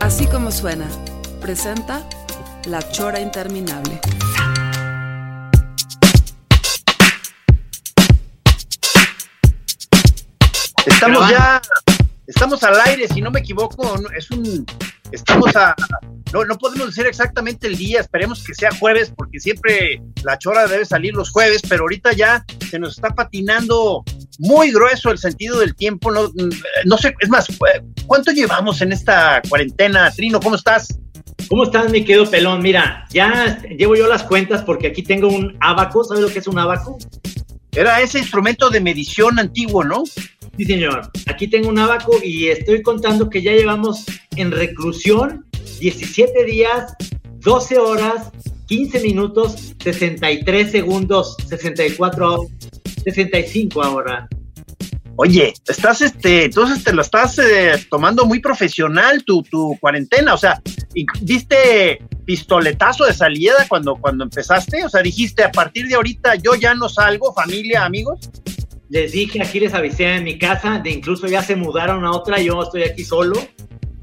Así como suena, presenta La Chora Interminable. Estamos ya, estamos al aire, si no me equivoco, es un, estamos a, no, no podemos decir exactamente el día, esperemos que sea jueves, porque siempre la chora debe salir los jueves, pero ahorita ya se nos está patinando muy grueso el sentido del tiempo, no, no sé, es más, ¿cuánto llevamos en esta cuarentena? Trino, ¿cómo estás? ¿Cómo estás, mi querido pelón? Mira, ya llevo yo las cuentas porque aquí tengo un abaco. ¿Sabes lo que es un abaco? Era ese instrumento de medición antiguo, ¿no? Sí, señor. Aquí tengo un abaco y estoy contando que ya llevamos en reclusión 17 días, 12 horas, 15 minutos, 63 segundos, 64, 65 ahora. Oye, estás, este, entonces te lo estás eh, tomando muy profesional tu, tu cuarentena, o sea, y ¿diste pistoletazo de salida cuando, cuando empezaste? O sea, dijiste, a partir de ahorita yo ya no salgo, familia, amigos. Les dije, aquí les avisé en mi casa, de incluso ya se mudaron a otra, yo estoy aquí solo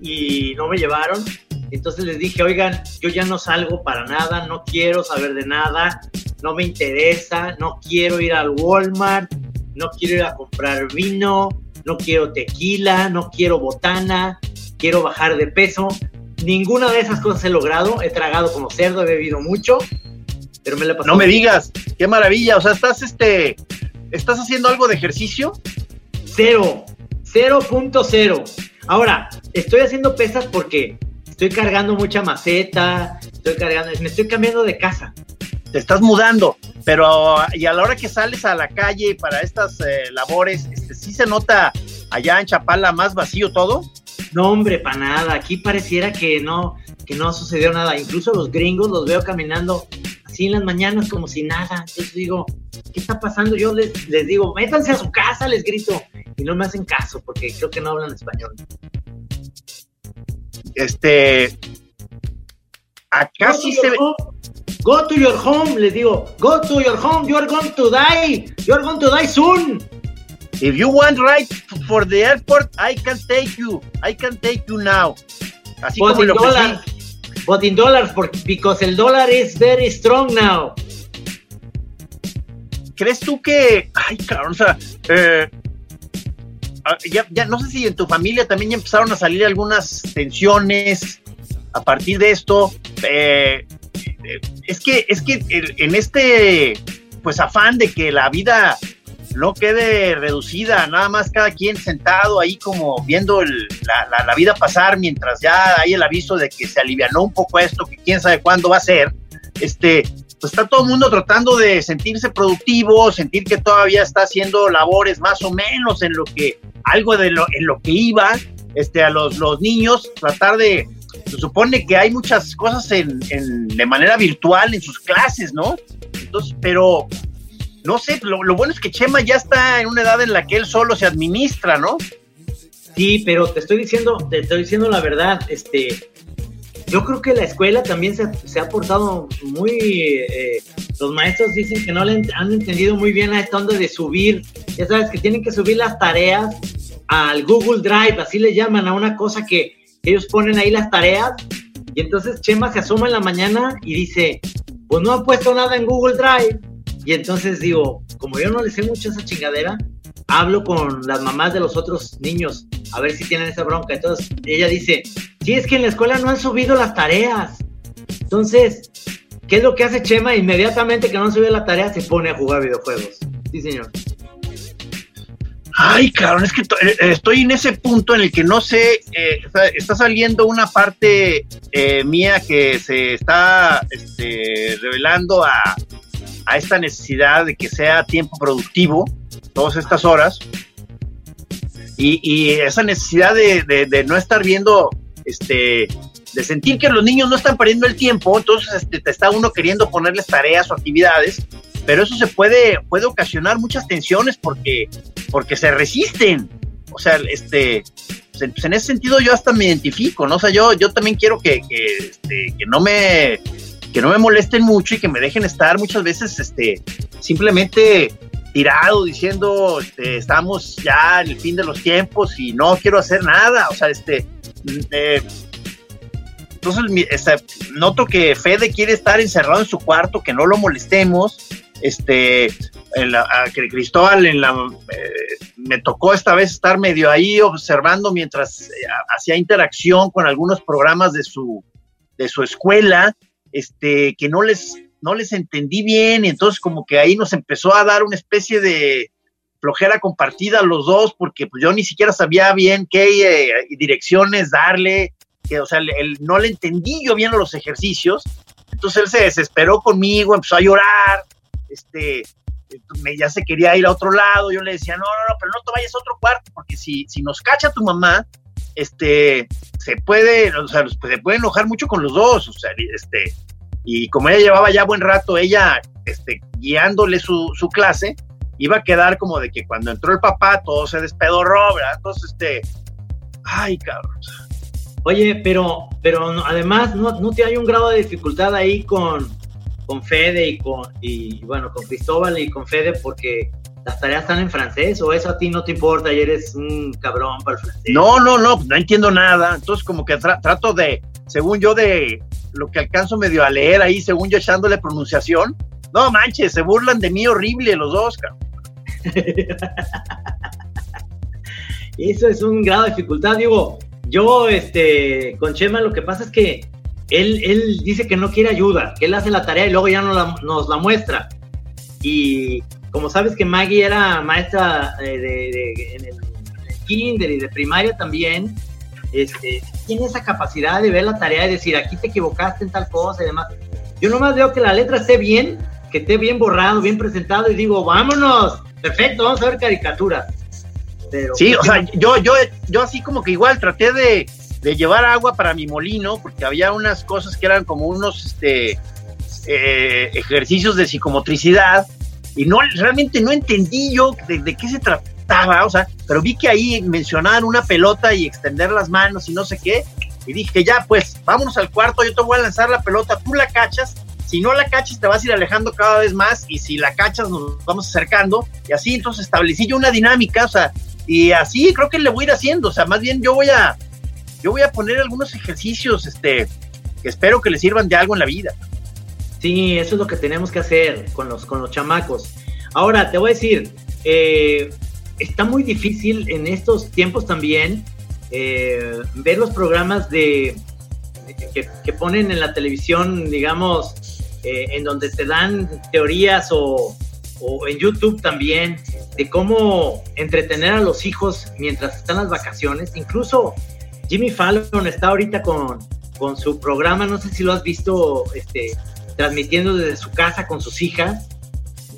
y no me llevaron. Entonces les dije, oigan, yo ya no salgo para nada, no quiero saber de nada, no me interesa, no quiero ir al Walmart, no quiero ir a comprar vino, no quiero tequila, no quiero botana, quiero bajar de peso. Ninguna de esas cosas he logrado, he tragado como cerdo, he bebido mucho, pero me la pasado No me digas, qué maravilla, o sea, estás, este, estás haciendo algo de ejercicio. Cero. 0.0. Ahora, estoy haciendo pesas porque estoy cargando mucha maceta, estoy cargando, me estoy cambiando de casa. te estás mudando, pero y a la hora que sales a la calle para estas eh, labores, este, sí se nota allá en Chapala más vacío todo. No, hombre, para nada. Aquí pareciera que no, que no sucedió nada. Incluso los gringos los veo caminando así en las mañanas como si nada. Entonces digo, ¿qué está pasando? Yo les, les digo, métanse a su casa, les grito. Y no me hacen caso porque creo que no hablan español. Este, acá sí se ve. Go to your home, les digo. Go to your home. You are going to die. You are going to die soon. If you want right for the airport, I can take you. I can take you now. Así But como in lo dollars. But in dollars, for- because el dólar is very strong now. ¿Crees tú que, ay, cabrón, o sea, eh, ya, ya no sé si en tu familia también ya empezaron a salir algunas tensiones a partir de esto? Eh, es que, es que en este, pues, afán de que la vida no quede reducida, nada más cada quien sentado ahí como viendo la- la vida pasar mientras ya hay el aviso de que se alivianó un poco esto, que quién sabe cuándo va a ser, este, pues está todo el mundo tratando de sentirse productivo, sentir que todavía está haciendo labores más o menos en lo que, algo de lo, en lo que iba, este, a los, los niños, tratar de, se supone que hay muchas cosas en, en- de manera virtual en sus clases, ¿no? Entonces, pero, no sé, lo, lo bueno es que Chema ya está en una edad en la que él solo se administra, ¿no? Sí, pero te estoy diciendo, te estoy diciendo la verdad, este, yo creo que la escuela también se, ha portado muy, eh, los maestros dicen que no le han entendido muy bien a esta de subir, ya sabes que tienen que subir las tareas al Google Drive, así le llaman a una cosa que ellos ponen ahí las tareas, y entonces Chema se asoma en la mañana y dice, pues no han puesto nada en Google Drive, y entonces digo, como yo no le sé mucho a esa chingadera, hablo con las mamás de los otros niños a ver si tienen esa bronca. Entonces ella dice, sí, es que en la escuela no han subido las tareas. Entonces, ¿qué es lo que hace Chema? Inmediatamente que no han subido la tarea se pone a jugar videojuegos. Sí, señor. Ay, cabrón, es que eh, eh, estoy en ese punto en el que no sé, eh, está, saliendo una parte mía que se está este, revelando a, a esta necesidad de que sea tiempo productivo, todas estas horas. y, esa necesidad de, no estar viendo, este, de sentir que los niños no están perdiendo el tiempo, entonces este, te está uno queriendo ponerles tareas o actividades, pero eso se puede, puede ocasionar muchas tensiones porque, porque se resisten. O sea, este, pues, en ese sentido yo hasta me identifico, ¿no? O sea, yo, yo también quiero que, que, este, que no me que no me molesten mucho y que me dejen estar muchas veces este simplemente tirado diciendo este, estamos ya en el fin de los tiempos y no quiero hacer nada, o sea, este eh, entonces este, noto que Fede quiere estar encerrado en su cuarto, que no lo molestemos, este Cristóbal en la eh, me tocó esta vez estar medio ahí observando mientras eh, hacía interacción con algunos programas de su de su escuela, este que no les no les entendí bien y entonces como que ahí nos empezó a dar una especie de flojera compartida los dos porque pues yo ni siquiera sabía bien qué eh, direcciones darle, que o sea, él, no le entendí yo bien los ejercicios, entonces él se desesperó conmigo, empezó a llorar, este, me, ya se quería ir a otro lado, yo le decía, no, no, no, pero no te vayas a otro cuarto, porque si, si nos cacha tu mamá, este, se puede, o sea, se puede enojar mucho con los dos, o sea, este, y como ella llevaba ya buen rato, ella, este, guiándole su, su clase, iba a quedar como de que cuando entró el papá todo se despedorró, ¿verdad? Entonces, este, ay, cabrón. Oye, pero, pero además, ¿no, ¿no te hay un grado de dificultad ahí con, con Fede y con, y bueno, con Cristóbal y con Fede porque las tareas están en francés o eso a ti no te importa y eres un cabrón para el francés. No, no, no, no entiendo nada. Entonces como que trato de, según yo, de lo que alcanzo medio a leer ahí, según yo echándole pronunciación. No manches, se burlan de mí horrible los dos, cabrón. eso es un grado de dificultad. Digo, yo, este, con Chema lo que pasa es que él, dice que no quiere ayuda, que él hace la tarea y luego ya nos la, muestra. Y como sabes que Maggie era maestra eh, de, en, el, kinder y de primaria también, este, tiene esa capacidad de ver la tarea y decir, aquí te equivocaste en tal cosa y demás. Yo nomás veo que la letra esté bien, que esté bien borrado, bien presentado y digo, vámonos, perfecto, vamos a ver caricaturas. Sí, o sea, yo, yo, yo así como que igual traté de, de llevar agua para mi molino, porque había unas cosas que eran como unos este, eh, ejercicios de psicomotricidad, y no realmente no entendí yo de, qué se trataba, o sea, pero vi que ahí mencionaban una pelota y extender las manos y no sé qué, y dije, ya, pues, vámonos al cuarto, yo te voy a lanzar la pelota, tú la cachas, si no la cachas te vas a ir alejando cada vez más, y si la cachas nos vamos acercando, y así entonces establecí yo una dinámica, o sea, y así creo que le voy a ir haciendo, o sea, más bien yo voy a yo voy a poner algunos ejercicios, este, que espero que les sirvan de algo en la vida. Sí, eso es lo que tenemos que hacer con los, con los chamacos. Ahora, te voy a decir, eh, está muy difícil en estos tiempos también eh, ver los programas de, que, ponen en la televisión, digamos, eh, en donde te dan teorías o, o, en YouTube también de cómo entretener a los hijos mientras están las vacaciones. Incluso Jimmy Fallon está ahorita con, con su programa, no sé si lo has visto, este, transmitiendo desde su casa con sus hijas.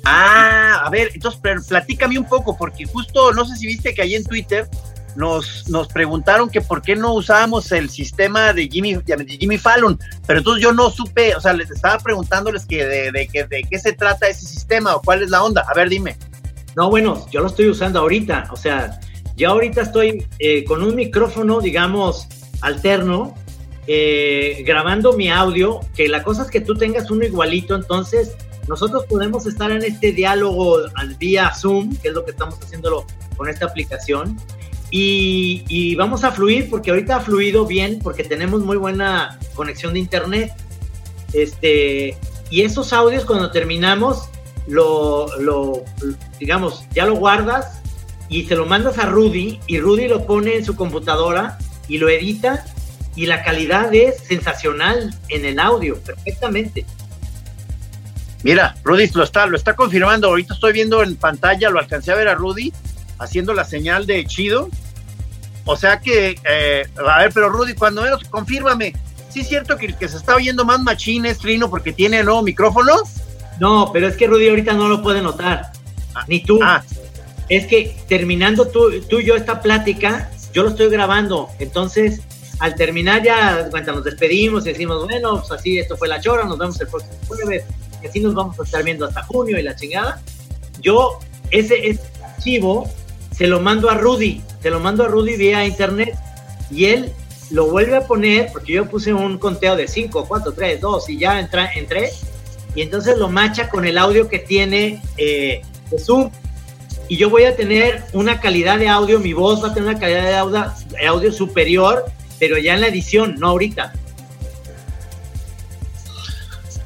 Ah, a ver, entonces platícame un poco, porque justo, no sé si viste que ahí en Twitter nos, nos preguntaron que por qué no usábamos el sistema de Jimmy, Jimmy Fallon, pero entonces yo no supe, o sea, les estaba preguntándoles que de, de, de qué se trata ese sistema o cuál es la onda. A ver, dime. No, bueno, yo lo estoy usando ahorita, o sea, ya ahorita estoy eh, con un micrófono, digamos, alterno, eh, grabando mi audio, que la cosa es que tú tengas uno igualito, entonces nosotros podemos estar en este diálogo al vía Zoom, que es lo que estamos haciéndolo con esta aplicación, y, vamos a fluir, porque ahorita ha fluido bien, porque tenemos muy buena conexión de internet. Este, y esos audios cuando terminamos, lo digamos, ya lo guardas y se lo mandas a Rudy y Rudy lo pone en su computadora y lo edita y la calidad es sensacional en el audio, perfectamente. Mira, Rudy lo está, lo está confirmando. Ahorita estoy viendo en pantalla, lo alcancé a ver a Rudy haciendo la señal de chido. O sea que, eh, a ver, pero Rudy, cuando menos, confírmame. ¿Sí es cierto que el que se está oyendo más machín es Trino porque tiene nuevo micrófono? No, pero es que Rudy ahorita no lo puede notar. Ah, Ni tú. Ah, es que terminando tú, tú y yo esta plática, yo lo estoy grabando. Entonces, al terminar ya, cuenta, nos despedimos y decimos, bueno, pues así, esto fue la chora, nos vemos el próximo jueves. Y así nos vamos a estar viendo hasta junio y la chingada. Yo, ese, ese archivo, se lo mando a Rudy, se lo mando a Rudy vía internet y él lo vuelve a poner, porque yo puse un conteo de 5, 4, 3, 2 y ya entra, entré, y entonces lo macha con el audio que tiene eh, de Zoom. Y yo voy a tener una calidad de audio, mi voz va a tener una calidad de audio, de audio superior, pero ya en la edición, no ahorita.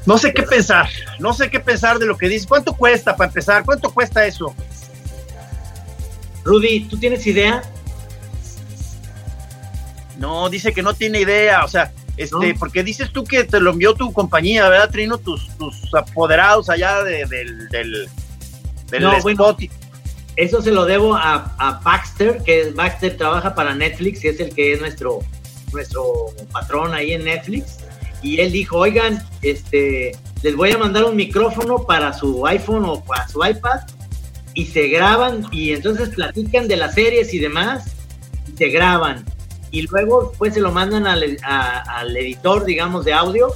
No sé qué pensar, no sé qué pensar de lo que dices. ¿Cuánto cuesta para empezar? ¿Cuánto cuesta eso? Rudy, ¿tú tienes idea? No, dice que no tiene idea, o sea, este, ¿No? porque dices tú que te lo envió tu compañía, ¿verdad, Trino? Tus, tus apoderados allá de- del, del, del No, bueno. Eso se lo debo a, a Baxter, que Baxter trabaja para Netflix y es el que es nuestro, nuestro patrón ahí en Netflix. Y él dijo, oigan, este, les voy a mandar un micrófono para su iPhone o para su iPad y se graban y entonces platican de las series y demás y se graban. Y luego pues se lo mandan al, a- al editor, digamos, de audio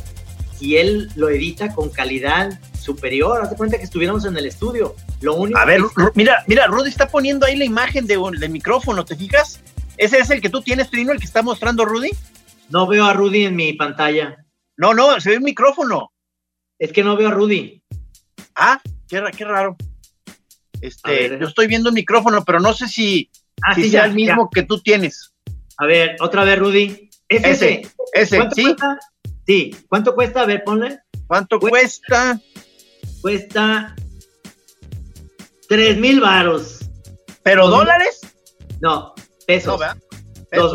y él lo edita con calidad superior. Hazte cuenta que estuviéramos en el estudio. Lo único A ver, que- mira, mira, Rudy está poniendo ahí la imagen de, un- del micrófono, ¿te fijas? ¿Ese es el que tú tienes, Trino, el que está mostrando Rudy? No veo a Rudy en mi pantalla. No, no, se ve un micrófono. Es que no veo a Rudy. Ah, qué, ra- qué raro. Este, ver. yo estoy viendo un micrófono, pero no sé si, Ah, si sí, sea ya, el mismo que tú tienes. A ver, otra vez, Rudy. ¿Es Ese, ese? ese, ¿Cuánto ¿sí? cuesta? Sí. ¿Cuánto cuesta? A ver, ponle. ¿Cuánto Cu- cuesta? Cuesta tres mil varos. ¿Pero dólares? No, No, pesos.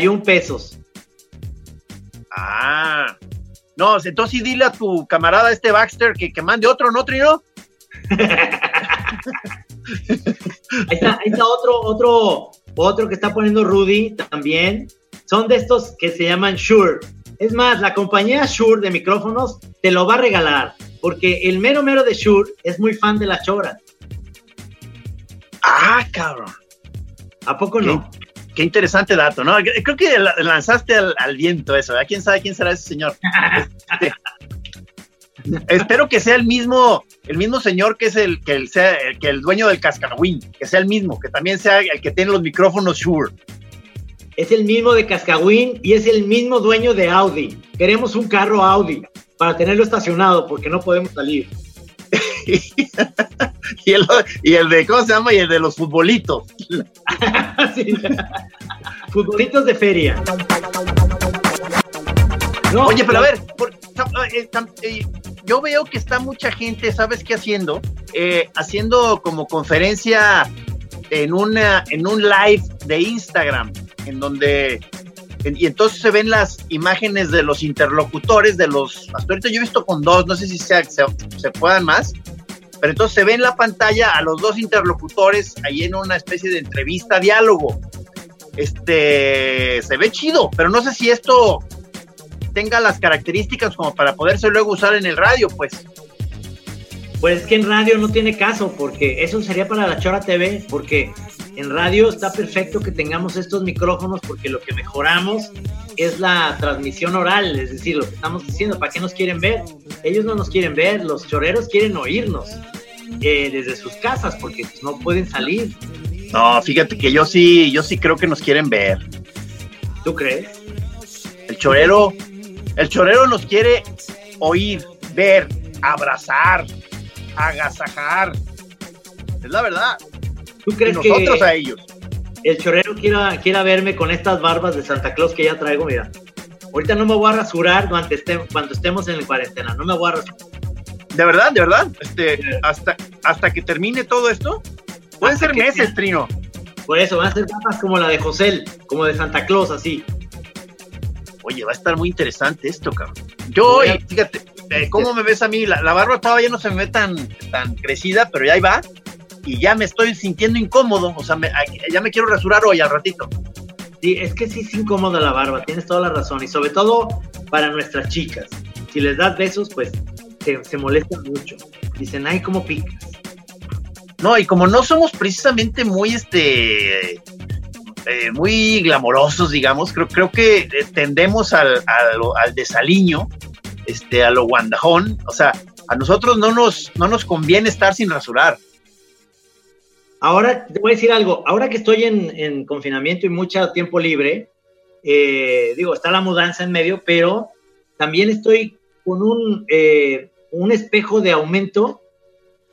y un pesos. Ah. No, entonces sí dile a tu camarada este Baxter que, que mande otro, ¿no, Trino? Ahí está, ahí está otro, otro, otro que está poniendo Rudy también. Son de estos que se llaman Shure. Es más, la compañía Shure de micrófonos te lo va a regalar. Porque el mero mero de Shure es muy fan de la chora. Ah, cabrón. ¿A poco no? Qué interesante dato, ¿no? Creo que la- lanzaste al, al viento eso, ¿verdad? ¿Quién sabe quién será ese señor? Este, espero que sea el mismo, el mismo señor que es el que el sea el, que el dueño del cascahuín, que sea el mismo, que también sea el que tiene los micrófonos Shure. Es el mismo de Cascawin y es el mismo dueño de Audi. Queremos un carro Audi para tenerlo estacionado porque no podemos salir. y, el, y el de, ¿cómo se llama? Y el de los futbolitos. Sí. Futbolitos de feria. No, Oye, pero a ver, por- tam- eh, tam- eh, yo veo que está mucha gente, ¿sabes qué haciendo? Eh, haciendo como conferencia en, una, en un live de Instagram, en donde, y entonces se ven las imágenes de los interlocutores, de los, hasta ahorita yo he visto con dos, no sé si sea- se, se puedan más, pero entonces se ve en la pantalla a los dos interlocutores ahí en una especie de entrevista, diálogo. Este, se ve chido, pero no sé si esto tenga las características como para poderse luego usar en el radio, pues. Pues es que en radio no tiene caso, porque eso sería para la Chora TV, porque en radio está perfecto que tengamos estos micrófonos, porque lo que mejoramos es la transmisión oral, es decir, lo que estamos diciendo, ¿para qué nos quieren ver? Ellos no nos quieren ver, los choreros quieren oírnos eh, desde sus casas, porque pues, no pueden salir, No, fíjate que yo sí, yo sí creo que nos quieren ver. ¿tú crees? El chorero, el chorero nos quiere oír, ver, abrazar, agasajar. Es la verdad. ¿Tú Y crees nosotros que a ellos. el chorero quiera, quiera verme con estas barbas de Santa Claus que ya traigo? Mira, ahorita no me voy a rasurar cuando, esté- cuando estemos en la cuarentena, no me voy a rasurar. De verdad, de verdad. Este, hasta, hasta que termine todo esto. Pueden Hasta ser meses, Trino. Por eso, van a ser barbas como la de José, como de Santa Claus, así. Oye, va a estar muy interesante esto, cabrón. Yo, oye, fíjate, eh, ¿cómo me ves a mí? La, la barba todavía no se me ve tan, tan crecida, pero ya ahí va. Y ya me estoy sintiendo incómodo. O sea, me- ya me quiero rasurar hoy al ratito. Sí, es que sí es incómoda la barba, tienes toda la razón. Y sobre todo para nuestras chicas. Si les das besos, pues se, se molestan mucho. Dicen, ay, cómo picas. No, y como no somos precisamente muy, este, eh, muy glamorosos, digamos, creo, creo que tendemos al, al, desaliño, este, a lo guandajón, o sea, a nosotros no nos, no nos conviene estar sin rasurar. Ahora te voy a decir algo, ahora que estoy en, confinamiento y mucho tiempo libre, eh, digo, está la mudanza en medio, pero también estoy con un, un espejo de aumento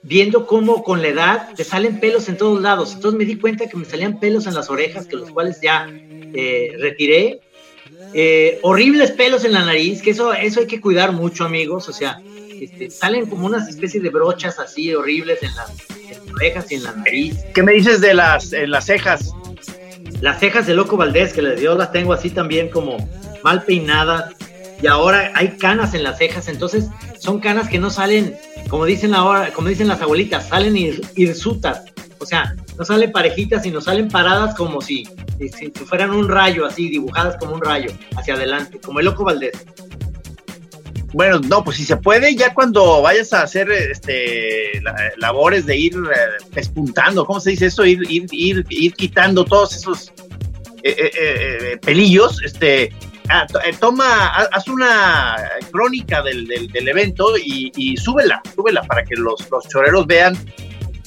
viendo cómo con la edad te salen pelos en todos lados. Entonces me di cuenta que me salían pelos en las orejas, que los cuales ya eh, retiré. Eh, horribles pelos en la nariz, que eso, eso hay que cuidar mucho, amigos. O sea, este, salen como unas especies de brochas así horribles en las, orejas y en la nariz. ¿Qué me dices de las, las cejas? Las cejas de Loco Valdés, que yo las tengo así también como mal peinadas. Y ahora hay canas en las cejas, entonces son canas que no salen como dicen ahora, como dicen las abuelitas, salen hirsutas, o sea, no salen parejitas, sino salen paradas como si, si, fueran un rayo, así, dibujadas como un rayo, hacia adelante, como el loco Valdés. Bueno, no, pues si se puede, ya cuando vayas a hacer este labores de ir eh, despuntando, ¿cómo se dice eso? Ir, ir, ir, ir quitando todos esos eh, eh, pelillos, este, toma, haz una crónica del, del, evento y, y, súbela, súbela para que los, los choreros vean,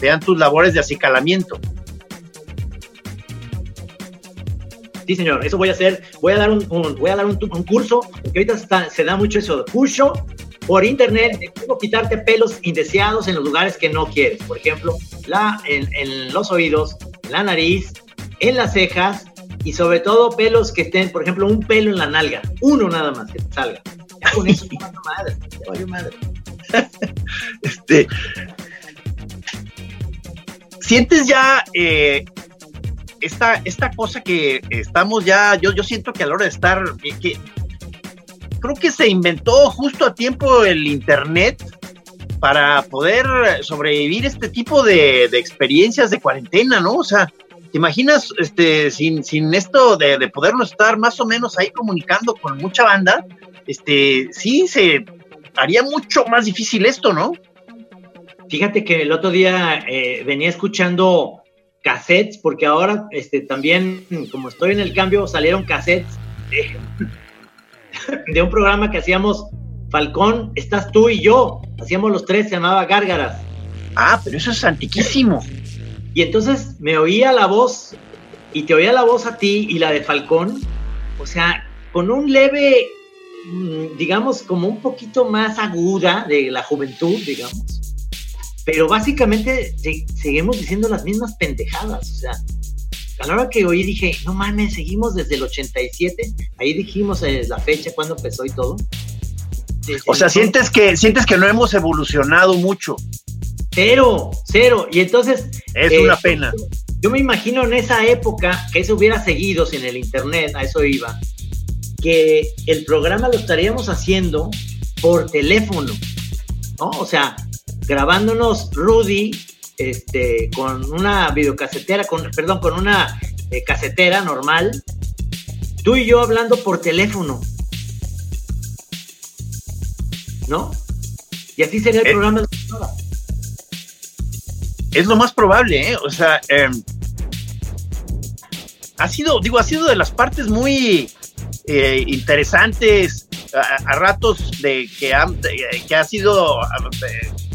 vean tus labores de acicalamiento. Sí, señor, eso voy a hacer. Voy a dar un, voy a dar un, curso, porque ahorita se da mucho eso curso por internet de cómo quitarte pelos indeseados en los lugares que no quieres. Por ejemplo, la, en, en los oídos, en la nariz, en las cejas y sobre todo pelos que estén, por ejemplo, un pelo en la nalga, uno nada más que salga. Ya con eso madre, ya madre. este, sientes ya eh, esta, esta cosa que estamos ya, yo, yo siento que a la hora de estar, creo que se inventó justo a tiempo el Internet para poder sobrevivir este tipo de, de experiencias de cuarentena, ¿no? O sea, ¿Te imaginas este, sin, sin esto de, de, podernos estar más o menos ahí comunicando con mucha banda? Este, sí, se haría mucho más difícil esto, ¿no? Fíjate que el otro día eh, venía escuchando cassettes, porque ahora este, también, como estoy en el cambio, salieron cassettes de, de un programa que hacíamos Falcón, estás tú y yo, hacíamos los tres, se llamaba Gárgaras. Ah, pero eso es antiquísimo. Y entonces me oía la voz y te oía la voz a ti y la de Falcón, o sea, con un leve, mm, digamos, como un poquito más aguda de la juventud, digamos. Pero básicamente seguimos diciendo las mismas pendejadas, o sea, a la hora que oí dije, no mames, seguimos desde el 87, ahí dijimos eh, la fecha, cuando empezó y todo. o sea, sientes que, sientes que no hemos evolucionado mucho. Cero, cero. Y entonces... Es una eh, pena. Yo me imagino en esa época que eso hubiera seguido sin el Internet, a eso iba, que el programa lo estaríamos haciendo por teléfono, ¿no? O sea, grabándonos Rudy este, con una videocasetera, con, perdón, con una eh, casetera normal, tú y yo hablando por teléfono, ¿no? Y así sería el eh, programa de la es lo más probable, ¿eh? O sea, em, ha sido, digo, ha sido de las partes muy eh, interesantes a, ratos de que, ha, que ha sido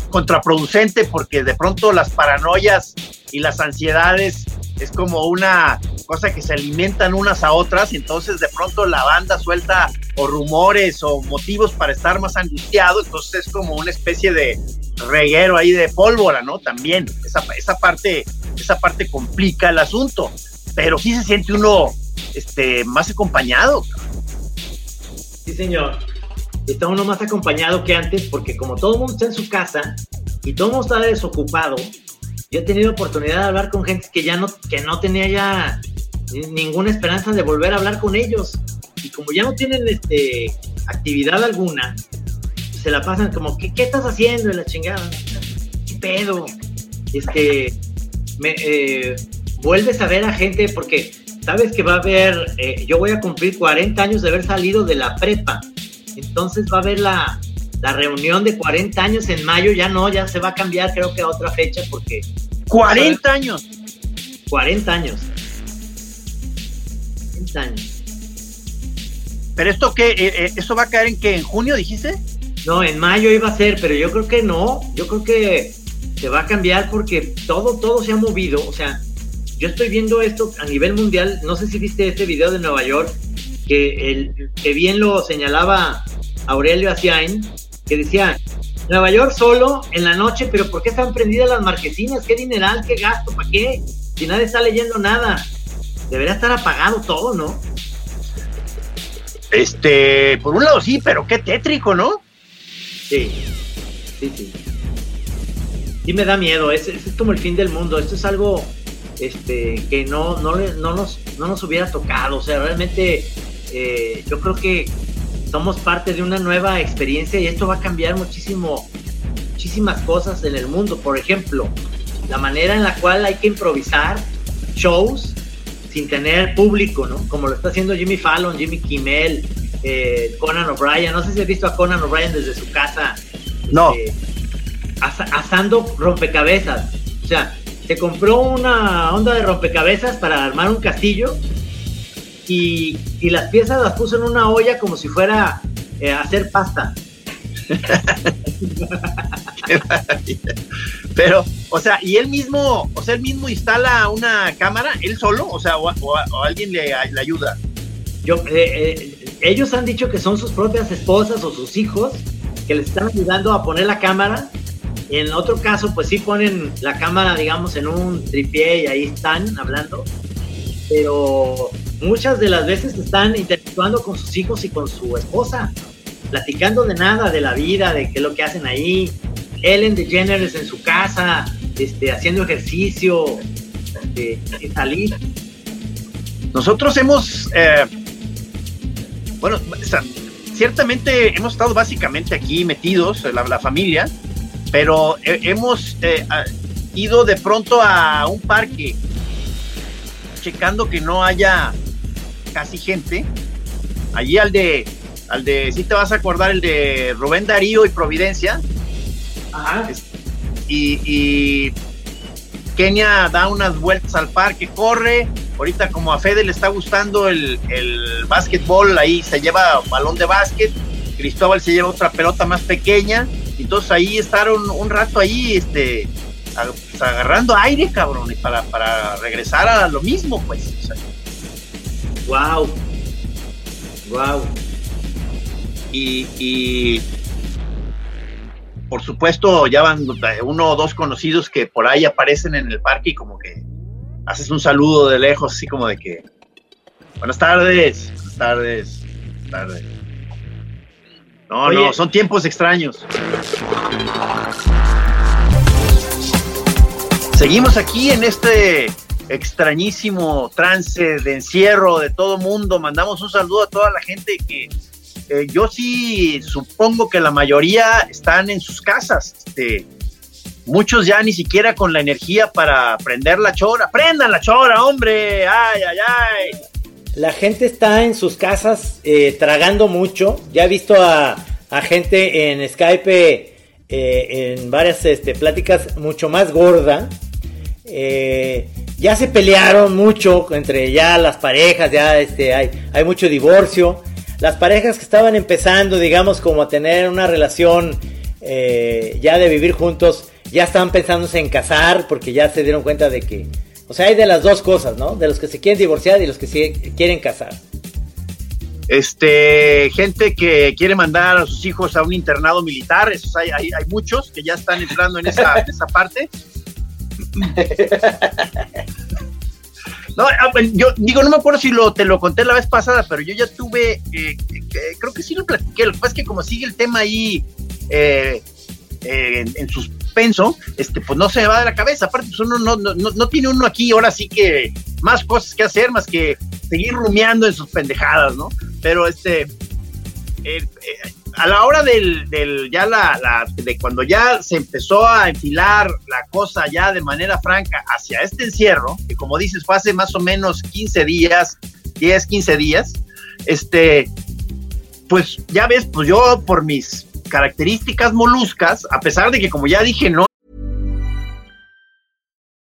contraproducente porque de pronto las paranoias y las ansiedades es como una cosa que se alimentan unas a otras y entonces de pronto la banda suelta o rumores o motivos para estar más angustiado, entonces es como una especie de reguero ahí de pólvora, ¿no? También esa, esa parte esa parte complica el asunto, pero sí se siente uno este más acompañado. Sí, señor. Está uno más acompañado que antes porque como todo el mundo está en su casa y todo el mundo está desocupado, yo he tenido oportunidad de hablar con gente que ya no, que no tenía ya ninguna esperanza de volver a hablar con ellos. Y como ya no tienen este, actividad alguna, se la pasan como, ¿qué, qué estás haciendo en la chingada? ¿Qué pedo? Este, me, eh, vuelves a ver a gente porque sabes que va a haber, eh, yo voy a cumplir 40 años de haber salido de la prepa. Entonces va a haber la, la reunión de 40 años en mayo, ya no, ya se va a cambiar creo que a otra fecha porque 40 años. 40 años. 40 años. ¿Pero esto qué? Eh, eh, ¿Esto va a caer en qué? ¿En junio dijiste? No, en mayo iba a ser, pero yo creo que no. Yo creo que se va a cambiar porque todo, todo se ha movido. O sea, yo estoy viendo esto a nivel mundial. No sé si viste este video de Nueva York, que, el, que bien lo señalaba Aurelio Asiain, que decía, Nueva York solo en la noche, pero ¿por qué están prendidas las marquesinas? ¿Qué dineral? ¿Qué gasto? ¿Para qué? Si nadie está leyendo nada. Debería estar apagado todo, ¿no? Este, por un lado sí, pero qué tétrico, ¿no? Sí, sí, sí. Sí me da miedo, es, es como el fin del mundo, esto es algo este, que no, no, no, nos, no nos hubiera tocado, o sea, realmente eh, yo creo que somos parte de una nueva experiencia y esto va a cambiar muchísimo, muchísimas cosas en el mundo, por ejemplo, la manera en la cual hay que improvisar shows sin tener público, ¿no? Como lo está haciendo Jimmy Fallon, Jimmy Kimmel, eh, Conan O'Brien. No sé si has visto a Conan O'Brien desde su casa. No. Eh, asando rompecabezas. O sea, se compró una onda de rompecabezas para armar un castillo y, las piezas las puso en una olla como si fuera eh, hacer pasta. Pero, o sea, y él mismo, o sea, él mismo instala una cámara, él solo, o sea, o, alguien le, ayuda. Yo, eh, eh, ellos han dicho que son sus propias esposas o sus hijos que les están ayudando a poner la cámara. Y en otro caso, pues sí ponen la cámara, digamos, en un tripié y ahí están hablando. Pero muchas de las veces están interactuando con sus hijos y con su esposa, platicando de nada, de la vida, de qué es lo que hacen ahí, Ellen DeGeneres en su casa, este, haciendo ejercicio, este, salir. Nosotros hemos, eh, bueno, ciertamente hemos estado básicamente aquí metidos, la, familia, pero hemos eh, ido de pronto a un parque, checando que no haya casi gente. Allí al de, al de, si te vas a acordar, el de Rubén Darío y Providencia, y, Kenia da unas vueltas al parque, corre. Ahorita como a Fede le está gustando el, el básquetbol, ahí se lleva balón de básquet. Cristóbal se lleva otra pelota más pequeña. Entonces ahí estaron un rato ahí, este, agarrando aire, cabrón, para, para regresar a lo mismo, pues. Wow. Wow. y por supuesto, ya van uno o dos conocidos que por ahí aparecen en el parque y como que haces un saludo de lejos, así como de que, buenas tardes, buenas tardes, buenas tardes. No, no, son tiempos extraños. Seguimos aquí en este extrañísimo trance de encierro de todo mundo. Mandamos un saludo a toda la gente que eh, yo sí supongo que la mayoría están en sus casas. Este, muchos ya ni siquiera con la energía para prender la chora. ¡Prendan la chora, hombre! ¡Ay, ay, ay! La gente está en sus casas eh, tragando mucho. Ya he visto a, gente en Skype eh, en varias este, pláticas mucho más gorda. Ya se pelearon mucho entre ya las parejas, ya este, hay, hay mucho divorcio las parejas que estaban empezando, digamos, como a tener una relación eh, ya de vivir juntos, ya estaban pensándose en casar porque ya se dieron cuenta de que, o sea, hay de las dos cosas, ¿no? De los que se quieren divorciar y los que se quieren casar. Este, gente que quiere mandar a sus hijos a un internado militar, esos hay, hay, hay muchos que ya están entrando en esa, en esa parte. No, ah, yo digo, no me acuerdo si lo, te lo conté la vez pasada, pero yo ya tuve, eh, creo que sí lo platiqué, lo que pasa es que como sigue el tema ahí eh, eh, en, suspenso, este, pues no se me va de la cabeza, aparte pues uno no, no, no, tiene uno aquí ahora sí que más cosas que hacer, más que seguir rumiando en sus pendejadas, ¿no? Pero este, a la hora del, ya la, la, de cuando ya se empezó a enfilar la cosa ya de manera franca hacia este encierro, que como dices fue hace más o menos 15 días, 10, 15 días, este, pues ya ves, pues yo por mis características moluscas, a pesar de que como ya dije, no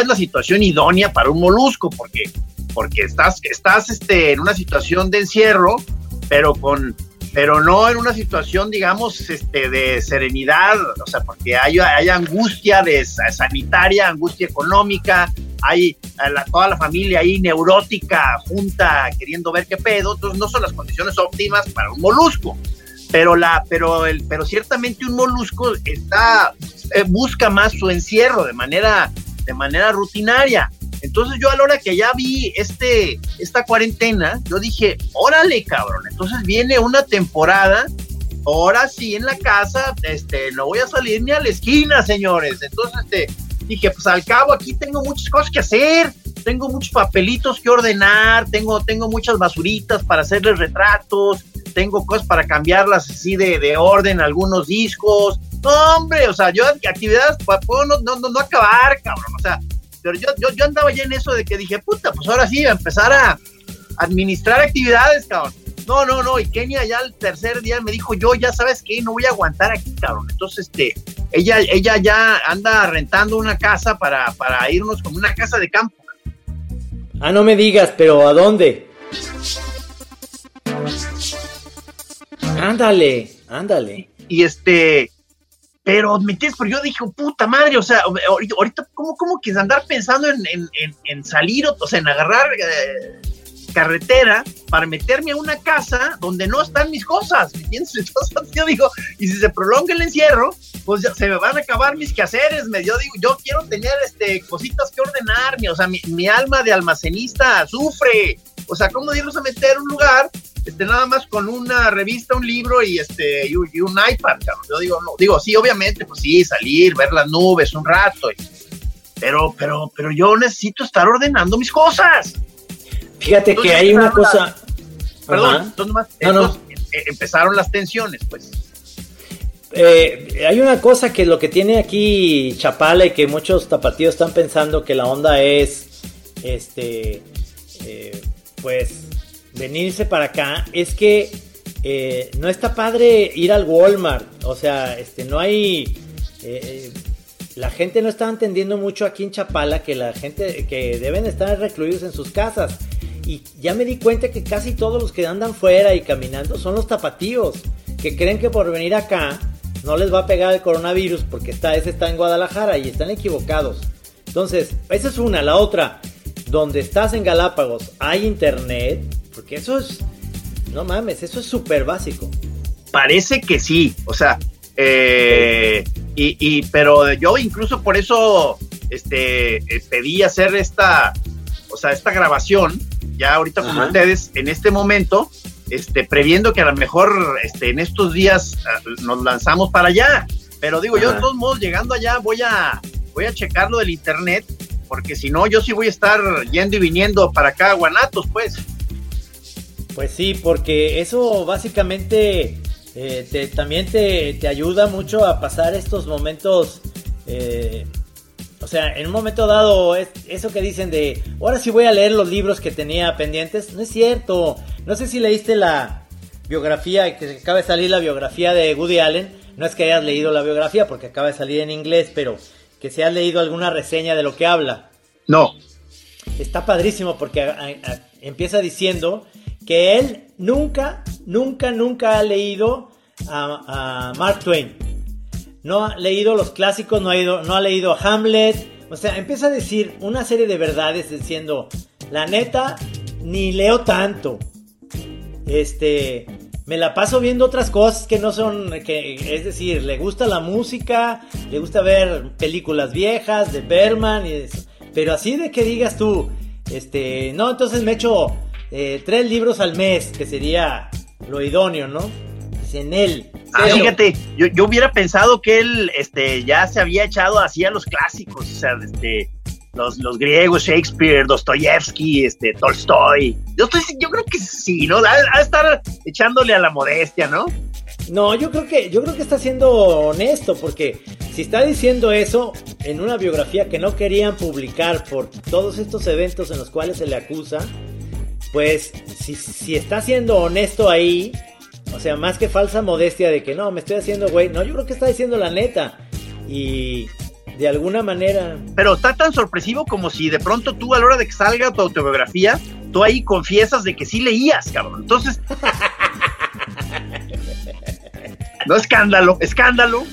Es la situación idónea para un molusco, porque, porque estás, estás este, en una situación de encierro, pero con pero no en una situación, digamos, este, de serenidad, o sea, porque hay, hay angustia de sanitaria, angustia económica, hay la, toda la familia ahí neurótica, junta, queriendo ver qué pedo, entonces no son las condiciones óptimas para un molusco. Pero, la, pero, el, pero ciertamente un molusco está, eh, busca más su encierro de manera, de manera rutinaria. Entonces yo a la hora que ya vi este, esta cuarentena, yo dije, órale, cabrón. Entonces viene una temporada, ahora sí en la casa, este, no voy a salir ni a la esquina, señores. Entonces, este, dije, pues al cabo aquí tengo muchas cosas que hacer, tengo muchos papelitos que ordenar, tengo, tengo muchas basuritas para hacerles retratos, tengo cosas para cambiarlas así de, de orden, algunos discos. No, hombre, o sea, yo actividades puedo no, no, no acabar, cabrón. O sea, pero yo, yo, yo andaba ya en eso de que dije, puta, pues ahora sí, a empezar a administrar actividades, cabrón. No, no, no, y Kenia ya el tercer día me dijo, yo ya sabes que no voy a aguantar aquí, cabrón. Entonces, este, ella, ella ya anda rentando una casa para, para irnos como una casa de campo. Ah, no me digas, pero ¿a dónde? Ándale, ándale. Y este, pero, ¿me entiendes? Pero yo dije, puta madre, o sea, ahorita, ¿cómo, cómo que andar pensando en, en, salir, o sea, en agarrar eh, carretera para meterme a una casa donde no están mis cosas, ¿me? Entonces yo digo, y si se prolonga el encierro, pues ya se me van a acabar mis quehaceres, me, yo digo, yo quiero tener este, cositas que ordenarme, o sea, mi, mi alma de almacenista sufre, o sea, ¿cómo irnos a meter a un lugar este, nada más con una revista, un libro y este y, un iPad, Yo digo, no, digo, sí, obviamente, pues sí, salir, ver las nubes un rato, pero, pero, pero yo necesito estar ordenando mis cosas. Fíjate que hay una cosa. Perdón, entonces, eh, empezaron las tensiones, pues. Eh, hay una cosa que lo que tiene aquí Chapala y que muchos tapatíos están pensando que la onda es, este, eh, pues, venirse para acá es que eh, no está padre ir al Walmart. O sea, este, no hay. Eh, la gente no está entendiendo mucho aquí en Chapala que la gente que deben estar recluidos en sus casas. Y ya me di cuenta que casi todos los que andan fuera y caminando son los tapatíos, que creen que por venir acá no les va a pegar el coronavirus porque está, ese está en Guadalajara y están equivocados. Entonces, esa es una. La otra, donde estás en Galápagos, hay internet, porque eso es, no mames, eso es súper básico. Parece que sí, o sea, eh, y, pero yo incluso por eso este, eh, pedí hacer esta, o sea, esta grabación, ya ahorita con ustedes, en este momento, este, previendo que a lo mejor este, en estos días ah, nos lanzamos para allá. Pero digo, yo de todos modos, llegando allá, voy a, voy a checar lo del internet, porque si no, yo sí voy a estar yendo y viniendo para acá a Guanatos, pues. Pues sí, porque eso básicamente eh, también te, ayuda mucho a pasar estos momentos. Eh, o sea, en un momento dado, eso que dicen de ahora sí voy a leer los libros que tenía pendientes, no es cierto. No sé si leíste la biografía, que acaba de salir la biografía de Woody Allen. No es que hayas leído la biografía porque acaba de salir en inglés, pero que se has leído alguna reseña de lo que habla. No. Está padrísimo porque empieza diciendo que él nunca, nunca, nunca ha leído a, Mark Twain. No ha leído los clásicos, no ha, ido, no ha leído a Hamlet. O sea, empieza a decir una serie de verdades diciendo, la neta, ni leo tanto. Este, me la paso viendo otras cosas que no son, que, es decir, le gusta la música, le gusta ver películas viejas de Berman y eso. Pero así de que digas tú, este, no, entonces me echo eh, tres libros al mes, que sería lo idóneo, ¿no? en él. Ah, fíjate, yo, yo, hubiera pensado que él este, ya se había echado así a los clásicos, o sea, este, los, los griegos, Shakespeare, Dostoyevsky, este, Tolstoy. Yo, estoy, yo creo que sí, ¿no? A, estar echándole a la modestia, ¿no? No, yo creo que, yo creo que está siendo honesto, porque si está diciendo eso en una biografía que no querían publicar por todos estos eventos en los cuales se le acusa, pues si, si está siendo honesto ahí, o sea, más que falsa modestia de que no, me estoy haciendo güey, no, yo creo que está diciendo la neta. Y de alguna manera. Pero está tan sorpresivo como si de pronto tú a la hora de que salga tu autobiografía, tú ahí confiesas de que sí leías, cabrón. Entonces. no escándalo, escándalo.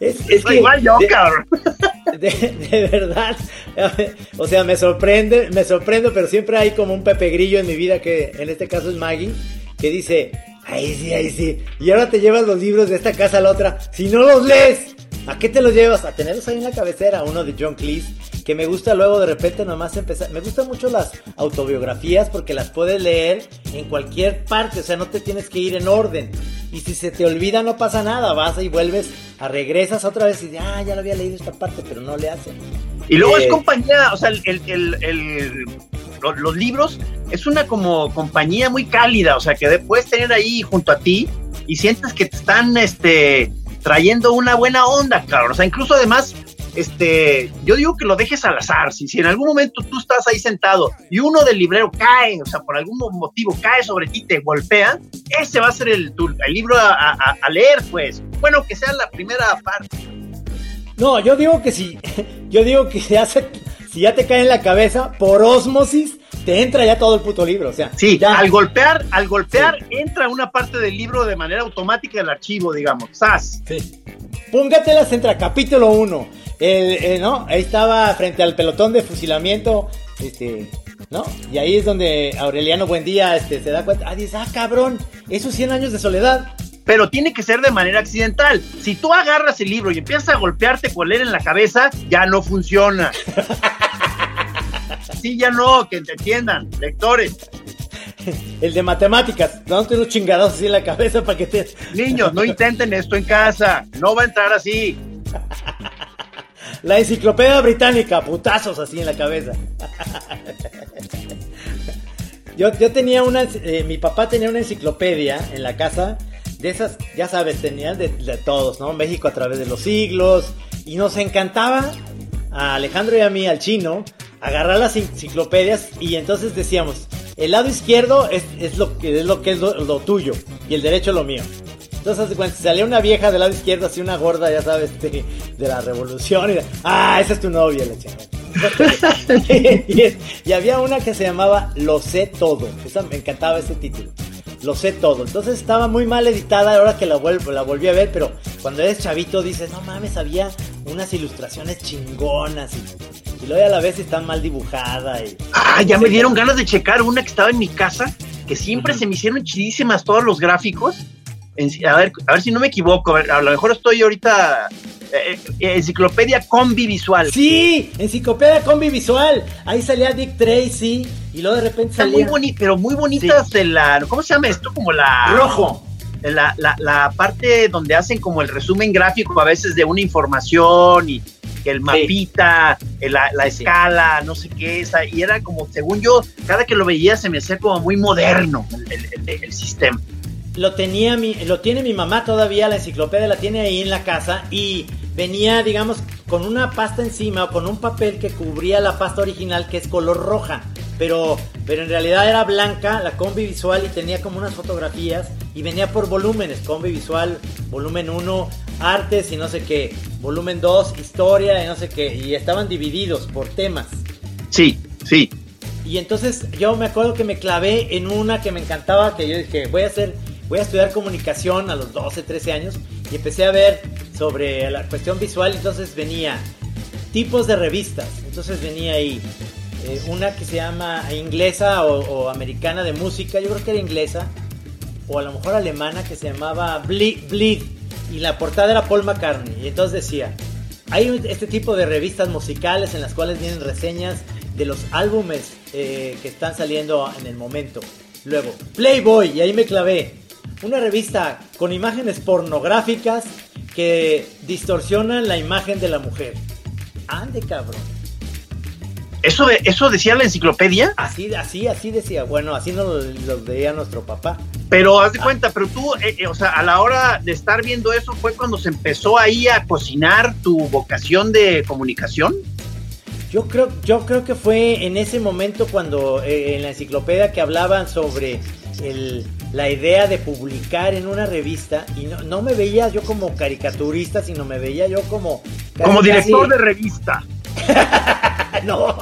Es, es que, igual yo, cabrón. De, verdad, o sea, me sorprende, me sorprendo, pero siempre hay como un Pepe Grillo en mi vida que en este caso es Maggie, que dice, Ahí sí, ahí sí. Y ahora te llevas los libros de esta casa a la otra. Si no los lees, ¿a qué te los llevas? A tenerlos ahí en la cabecera. Uno de John Cleese, que me gusta luego de repente nomás empezar. Me gustan mucho las autobiografías porque las puedes leer en cualquier parte. O sea, no te tienes que ir en orden. Y si se te olvida, no pasa nada. Vas y vuelves, a regresas otra vez y dices, ah, ya lo había leído esta parte, pero no le hacen. Y luego es eh, compañía, o sea, el, el, el, los, libros es una como compañía muy cálida, o sea, que puedes tener ahí junto a ti y sientes que te están este, trayendo una buena onda, claro. O sea, incluso además, este, yo digo que lo dejes al azar. Si, si en algún momento tú estás ahí sentado y uno del librero cae, o sea, por algún motivo cae sobre ti, te golpea, ese va a ser el, el libro a, a leer, pues. Bueno, que sea la primera parte. No, yo digo que si, yo digo que se hace si ya te cae en la cabeza, por osmosis, te entra ya todo el puto libro. O sea, sí, al golpear, al golpear, entra una parte del libro de manera automática el archivo, digamos. ¡Sas! Sí. Póngatelas entra capítulo 1. ¿No? Ahí estaba frente al pelotón de fusilamiento, este, ¿no? Y ahí es donde Aureliano Buendía este, se da cuenta, ah, dice, ah, cabrón, esos 100 años de soledad pero tiene que ser de manera accidental. Si tú agarras el libro y empiezas a golpearte con él en la cabeza, ya no funciona. Sí, ya no, que te entiendan, lectores. El de matemáticas, no unos chingados así en la cabeza para que te. Niños, no intenten esto en casa, no va a entrar así. La enciclopedia británica, putazos así en la cabeza. Yo, yo tenía una, eh, mi papá tenía una enciclopedia en la casa de esas, ya sabes, tenían de, todos, ¿no? México a través de los siglos. Y nos encantaba a Alejandro y a mí, al chino, agarrar las enciclopedias y entonces decíamos, el lado izquierdo es, lo que es lo que es lo, tuyo y el derecho lo mío. Entonces, cuando salía una vieja del lado izquierdo, así una gorda, ya sabes, de, la revolución, y ah, esa es tu novia, la y, y había una que se llamaba Lo sé todo. Esa, me encantaba ese título lo sé todo. Entonces estaba muy mal editada ahora que la, vuelvo, la volví a ver, pero cuando eres chavito dices, no mames, había unas ilustraciones chingonas y, luego a la vez están mal dibujada. Y, ah, ya me dieron ganas de checar una que estaba en mi casa, que siempre se me hicieron chidísimas todos los gráficos. A, ver, a ver si no me equivoco, a lo mejor estoy ahorita eh, eh, enciclopedia Combi Visual. Sí, Enciclopedia Combi Visual. Ahí salía Dick Tracy y luego de repente salía. muy bonito, pero muy bonitas la. ¿Cómo se llama esto? Como la. Rojo. La, la, parte donde hacen como el resumen gráfico a veces de una información y el mapita, eh, la, escala, no sé qué, esa, y era como, según yo, cada que lo veía se me hacía como muy moderno el sistema lo tenía mi, lo tiene mi mamá todavía, la enciclopedia la tiene ahí en la casa y venía, digamos, con una pasta encima o con un papel que cubría la pasta original que es color roja, pero, pero en realidad era blanca, la combi visual y tenía como unas fotografías y venía por volúmenes, combi visual, volumen 1, artes y no sé qué, volumen 2, historia y no sé qué, y estaban divididos por temas. Sí, sí. Y entonces yo me acuerdo que me clavé en una que me encantaba, que yo dije, voy a hacer voy a estudiar comunicación a los 12, 13 años y empecé a ver sobre la cuestión visual. Entonces venía tipos de revistas. Entonces venía ahí eh, una que se llama inglesa o, americana de música. Yo creo que era inglesa. O a lo mejor alemana que se llamaba Bleed. Bleed y la portada era Paul McCartney. Y entonces decía, hay este tipo de revistas musicales en las cuales vienen reseñas de los álbumes eh, que están saliendo en el momento. Luego, Playboy, y ahí me clavé. Una revista con imágenes pornográficas que distorsionan la imagen de la mujer. Ande, cabrón. ¿Eso, de, ¿Eso decía la enciclopedia? Así, así, así decía. Bueno, así nos lo, veía nuestro papá. Pero haz de cuenta, pero tú, eh, eh, o sea, a la hora de estar viendo eso fue cuando se empezó ahí a cocinar tu vocación de comunicación. Yo creo, yo creo que fue en ese momento cuando eh, en la enciclopedia que hablaban sobre el, la idea de publicar en una revista y no, no, me veía yo como caricaturista, sino me veía yo como... como director de revista. no,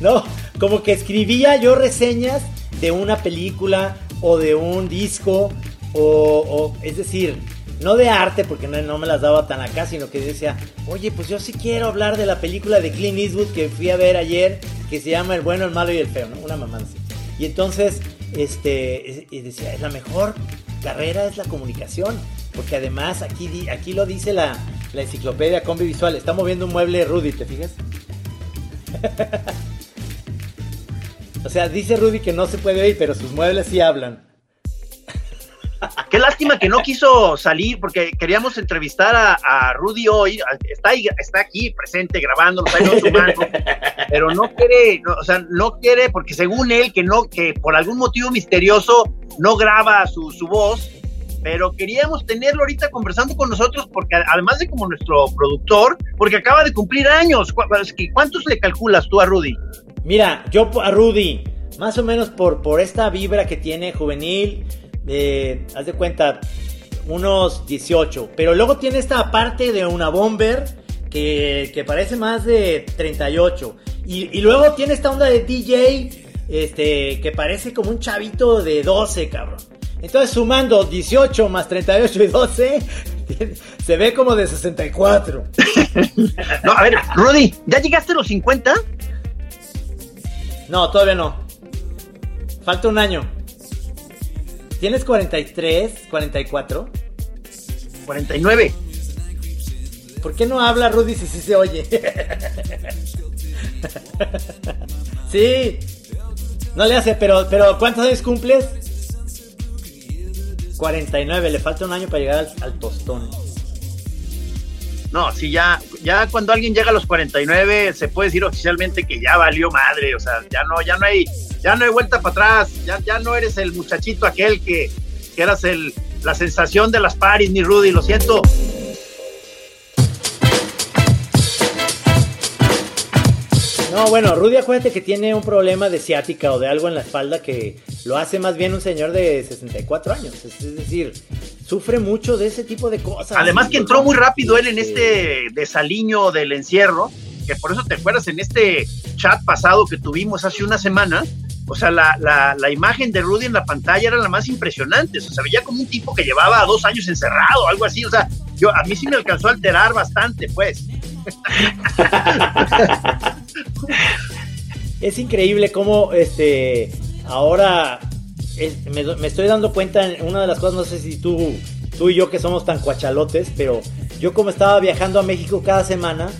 no, como que escribía yo reseñas de una película o de un disco o, o es decir, no de arte, porque no, me las daba tan acá, sino que decía, oye, pues yo sí quiero hablar de la película de Clint Eastwood que fui a ver ayer, que se llama El bueno, el malo y el feo, ¿no? Una mamá así. Y entonces, este, y decía, es la mejor carrera es la comunicación, porque además aquí, aquí lo dice la, la enciclopedia Combi Visual, está moviendo un mueble Rudy, ¿te fijas? o sea, dice Rudy que no se puede oír, pero sus muebles sí hablan. Qué lástima que no quiso salir porque queríamos entrevistar a, Rudy hoy. Está, está aquí presente grabando, pero no quiere, o sea, no quiere porque según él que no, que por algún motivo misterioso no graba su, su voz. Pero queríamos tenerlo ahorita conversando con nosotros porque además de como nuestro productor, porque acaba de cumplir años. ¿Cuántos le calculas tú a Rudy? Mira, yo a Rudy, más o menos por, por esta vibra que tiene juvenil, eh, haz de cuenta, unos 18. Pero luego tiene esta parte de una bomber que, que parece más de 38. Y, y, luego tiene esta onda de DJ este, que parece como un chavito de 12, cabrón. Entonces sumando 18 más 38 y 12, se ve como de 64. no, a ver, Rudy, ¿ya llegaste a los 50? No, todavía no. Falta un año. ¿Tienes 43, 44? 49. ¿Por qué no habla Rudy si sí se oye? sí. No le hace, pero, pero ¿cuántos años cumples? 49, le falta un año para llegar al, tostón. No, si ya, ya cuando alguien llega a los 49 se puede decir oficialmente que ya valió madre, o sea, ya no, ya no hay, ya no hay vuelta para atrás, ya, ya no eres el muchachito aquel que, que eras el, la sensación de las paris, ni Rudy, lo siento. No, bueno, Rudy, acuérdate que tiene un problema de ciática o de algo en la espalda que lo hace más bien un señor de 64 años. Es, decir, sufre mucho de ese tipo de cosas. Además que entró muy rápido él en este desaliño del encierro, que por eso te acuerdas en este chat pasado que tuvimos hace una semana, o sea, la, la, imagen de Rudy en la pantalla era la más impresionante. O sea, se veía como un tipo que llevaba dos años encerrado, algo así. O sea, yo, a mí sí me alcanzó a alterar bastante, pues. es increíble cómo este ahora me, estoy dando cuenta en una de las cosas, no sé si tú, tú y yo que somos tan cuachalotes, pero yo como estaba viajando a México cada semana,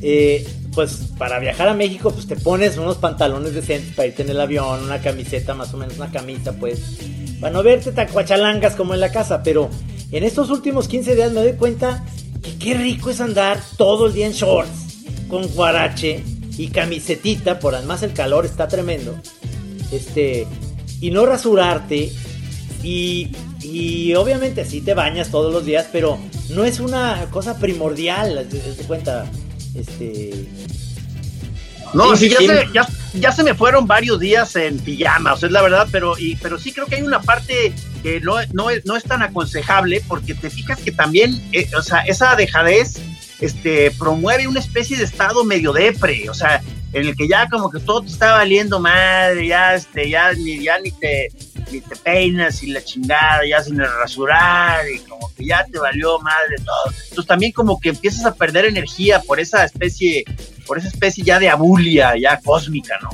eh, pues para viajar a México, pues te pones unos pantalones decentes para irte en el avión, una camiseta, más o menos una camisa, pues, para no verte tan cuachalangas como en la casa. Pero en estos últimos 15 días me doy cuenta que qué rico es andar todo el día en shorts, con guarache y camisetita, por además el calor está tremendo. Este, y no rasurarte. Y, y obviamente sí te bañas todos los días, pero no es una cosa primordial, te cuenta este. No, sí, ya, se, me fueron varios días en pijama, o sea, es la verdad, pero, y, pero sí creo que hay una parte que no, no, es tan aconsejable, porque te fijas que también, eh, o sea, esa dejadez este, promueve una especie de estado medio depre, o sea, en el que ya como que todo te está valiendo madre, ya, este, ya, ni, ya ni te, ni te peinas y la chingada, ya sin rasurar y como que ya te valió madre todo. Entonces también como que empiezas a perder energía por esa especie, por esa especie ya de abulia, ya cósmica, ¿no?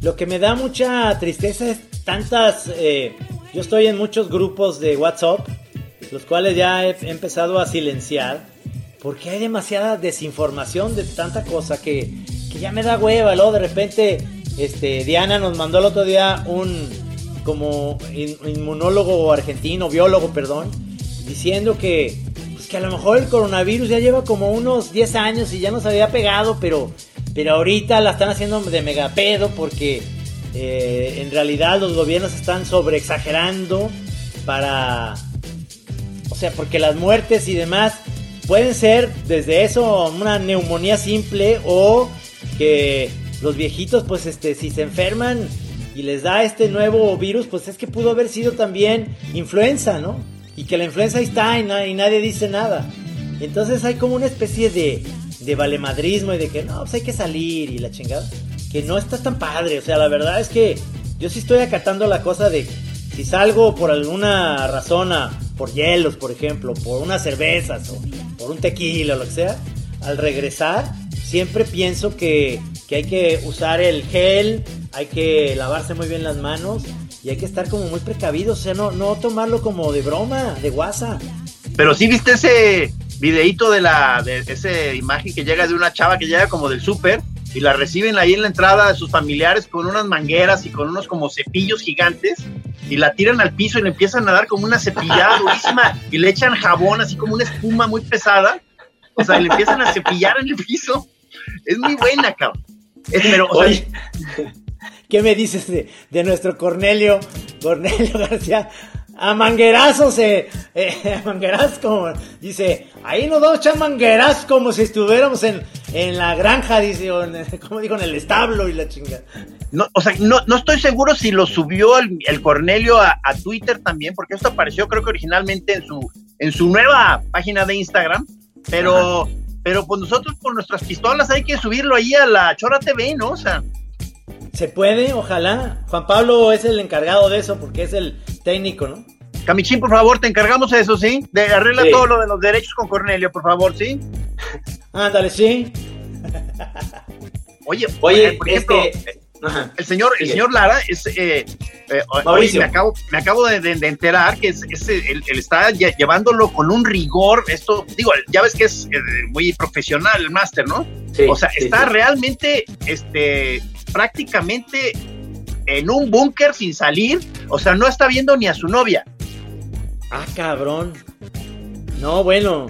Lo que me da mucha tristeza es tantas, eh, yo estoy en muchos grupos de WhatsApp, los cuales ya he, empezado a silenciar, porque hay demasiada desinformación de tanta cosa que, que ya me da hueva, luego de repente este, Diana nos mandó el otro día un como inmunólogo argentino, biólogo, perdón, diciendo que pues que a lo mejor el coronavirus ya lleva como unos 10 años y ya nos había pegado, pero pero ahorita la están haciendo de megapedo porque eh, en realidad los gobiernos están sobre exagerando para o sea, porque las muertes y demás pueden ser desde eso una neumonía simple o que los viejitos pues este si se enferman y les da este nuevo virus pues es que pudo haber sido también influenza, ¿no? Y que la influenza está y, nadie dice nada. Entonces hay como una especie de, de valemadrismo y de que no, pues hay que salir y la chingada. Que no está tan padre, o sea, la verdad es que yo sí estoy acatando la cosa de si salgo por alguna razón por hielos, por ejemplo, por unas cervezas o por un tequila o lo que sea, al regresar siempre pienso que, hay que usar el gel, hay que lavarse muy bien las manos y hay que estar como muy precavidos, o sea, no, no tomarlo como de broma, de guasa. Pero sí viste ese videíto de la de esa imagen que llega de una chava que llega como del súper y la reciben ahí en la entrada de sus familiares con unas mangueras y con unos como cepillos gigantes y la tiran al piso y le empiezan a dar como una cepillada durísima y le echan jabón así como una espuma muy pesada. O sea, le empiezan a cepillar en el piso. Es muy buena, cabrón. pero, ¿Qué me dices de, de, nuestro Cornelio? Cornelio García. A manguerazos, eh, eh a manguerazos como, dice, ahí nos vamos a echar manguerazos como si estuviéramos en, en la granja, dice, o en, como digo, en el establo y la chinga. No, o sea, no, no estoy seguro si lo subió el, el Cornelio a, a, Twitter también, porque esto apareció creo que originalmente en su, en su nueva página de Instagram, pero, pero pues nosotros con nuestras pistolas hay que subirlo ahí a la Chora TV, ¿no? O sea. Se puede, ojalá. Juan Pablo es el encargado de eso porque es el técnico, ¿no? Camichín, por favor, te encargamos eso, ¿sí? De arregla todo lo de los derechos con Cornelio, por favor, ¿sí? Ándale, sí. Oye, Oye, por ejemplo, este, el señor, el señor Lara es eh, eh me acabo, me acabo de, enterar que es, él, está llevándolo con un rigor. Esto, digo, ya ves que es eh, muy profesional el máster, ¿no? o sea, está realmente, este, prácticamente en un búnker sin salir. O sea, no está viendo ni a su novia. Ah, cabrón. No, bueno.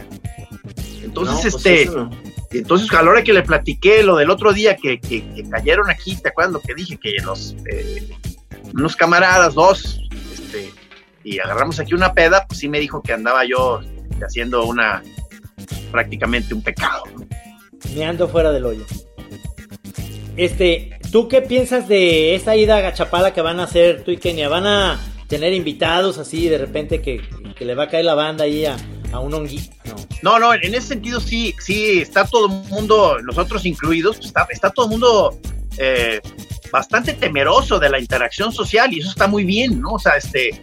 Entonces, pues este. Entonces, a la hora que le platiqué lo del otro día que, cayeron aquí, ¿te acuerdas lo que dije? Que los eh, unos camaradas, dos, este, y agarramos aquí una peda, pues sí me dijo que andaba yo haciendo una prácticamente un pecado. Me ando fuera del hoyo. Este, ¿tú qué piensas de esa ida a Gachapala que van a hacer tú y Kenia? ¿Van a tener invitados así de repente que, que le va a caer la banda ahí a, a un honguito. No. no, en ese sentido sí, sí, está todo el mundo, nosotros incluidos, está, está todo el mundo eh, bastante temeroso de la interacción social y eso está muy bien, ¿no? O sea, este,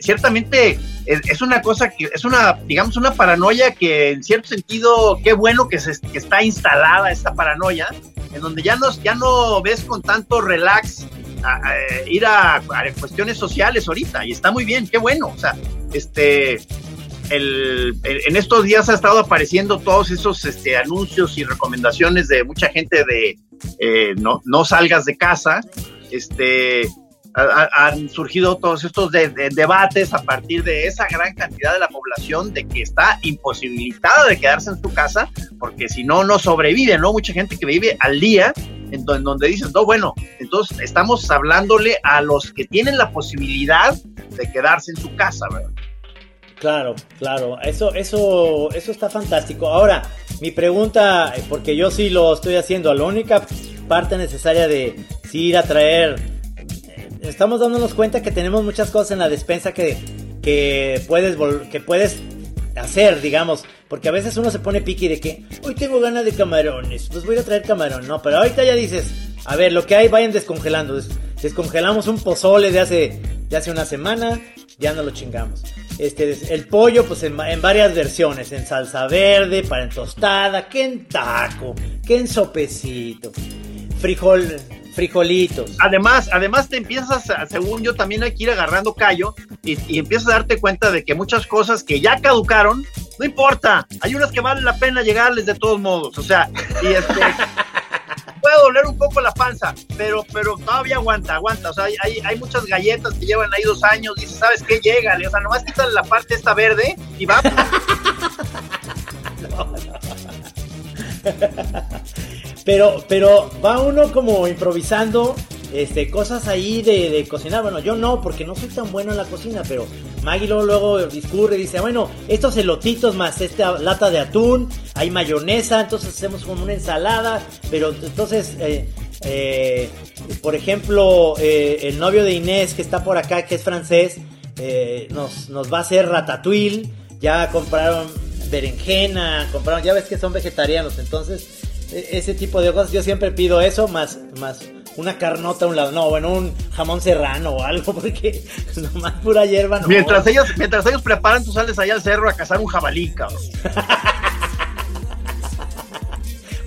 ciertamente es, una cosa que es una, digamos, una paranoia que en cierto sentido, qué bueno que, se, está instalada esta paranoia, en donde ya no, ya no ves con tanto relax ir a, a, cuestiones sociales ahorita y está muy bien, qué bueno, o sea, este, el, en estos días ha estado apareciendo todos esos este, anuncios y recomendaciones de mucha gente de eh, no, no salgas de casa. Este, han surgido todos estos debates a partir de esa gran cantidad de la población de que está imposibilitada de quedarse en su casa porque si no, no sobrevive, ¿no? Mucha gente que vive al día en, donde, dices, no, bueno, entonces estamos hablándole a los que tienen la posibilidad de quedarse en su casa, ¿verdad? Claro, claro, eso, eso, eso está fantástico. Ahora, mi pregunta, porque yo sí lo estoy haciendo, la única parte necesaria de ir a traer, eh, estamos dándonos cuenta que tenemos muchas cosas en la despensa que, que puedes, que puedes hacer, digamos, porque a veces uno se pone piqui de que hoy tengo ganas de camarones, pues voy a traer camarón, no, pero ahorita ya dices, a ver, lo que hay vayan descongelando, descongelamos un pozole de hace, de hace una semana, ya no lo chingamos. Este, el pollo, pues en, varias versiones, en salsa verde, para en tostada, que en taco, que en sopecito, frijol, frijolitos. Además, además te empiezas, según yo, también hay que ir agarrando callo y, y, empiezas a darte cuenta de que muchas cosas que ya caducaron, no importa, hay unas que valen la pena llegarles de todos modos, o sea, y este... doler un poco la panza, pero, pero todavía aguanta, aguanta. O sea, hay, hay muchas galletas que llevan ahí dos años. Dice, ¿sabes qué? Llega, o sea, nomás quítale la parte esta verde y va. pero, pero va uno como improvisando este, cosas ahí de, cocinar. Bueno, yo no, porque no soy tan bueno en la cocina, pero Maggie luego, discurre y dice, bueno, estos elotitos más esta lata de atún, hay mayonesa, entonces hacemos como una ensalada, pero entonces, eh, eh, por ejemplo, eh, el novio de Inés que está por acá, que es francés, nos, nos va a hacer ratatouille, ya compraron berenjena, compraron, ya ves que son vegetarianos, entonces e, ese tipo de cosas yo siempre pido eso más más una carnota a un lado, no, bueno, un jamón serrano o algo, porque nomás pura hierba no. Mientras ellos, mientras ellos preparan, tú sales allá al cerro a cazar un jabalí, cabrón.